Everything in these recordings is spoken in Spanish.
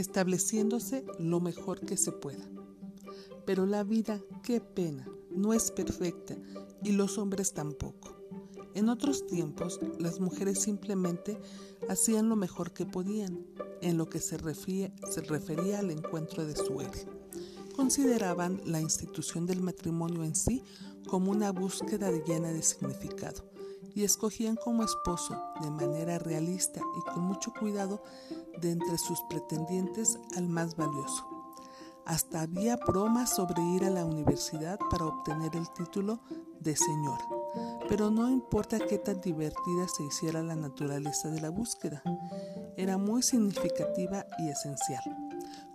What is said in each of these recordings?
estableciéndose lo mejor que se pueda. Pero la vida, qué pena, no es perfecta y los hombres tampoco. En otros tiempos, las mujeres simplemente hacían lo mejor que podían en lo que se, refería, al encuentro de su héroe. Consideraban la institución del matrimonio en sí como una búsqueda llena de significado y escogían como esposo de manera realista y con mucho cuidado de entre sus pretendientes al más valioso. Hasta había bromas sobre ir a la universidad para obtener el título de señora. Pero no importa qué tan divertida se hiciera la naturaleza de la búsqueda, era muy significativa y esencial.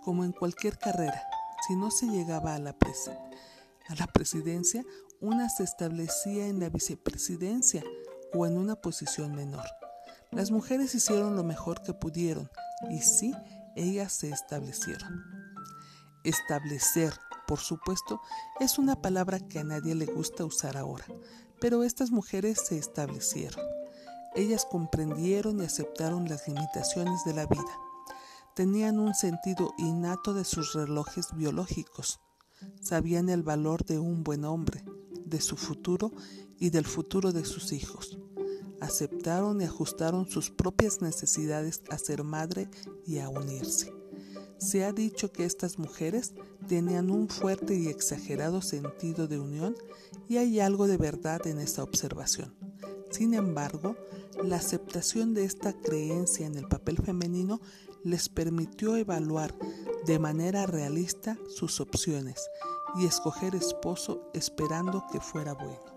Como en cualquier carrera, si no se llegaba a la, a la presidencia, una se establecía en la vicepresidencia o en una posición menor. Las mujeres hicieron lo mejor que pudieron y sí, ellas se establecieron. Establecer, por supuesto, es una palabra que a nadie le gusta usar ahora, pero estas mujeres se establecieron. Ellas comprendieron y aceptaron las limitaciones de la vida. Tenían un sentido innato de sus relojes biológicos. Sabían el valor de un buen hombre, de su futuro y del futuro de sus hijos. Aceptaron y ajustaron sus propias necesidades a ser madre y a unirse. Se ha dicho que estas mujeres tenían un fuerte y exagerado sentido de unión y hay algo de verdad en esta observación. Sin embargo, la aceptación de esta creencia en el papel femenino les permitió evaluar de manera realista sus opciones y escoger esposo esperando que fuera bueno.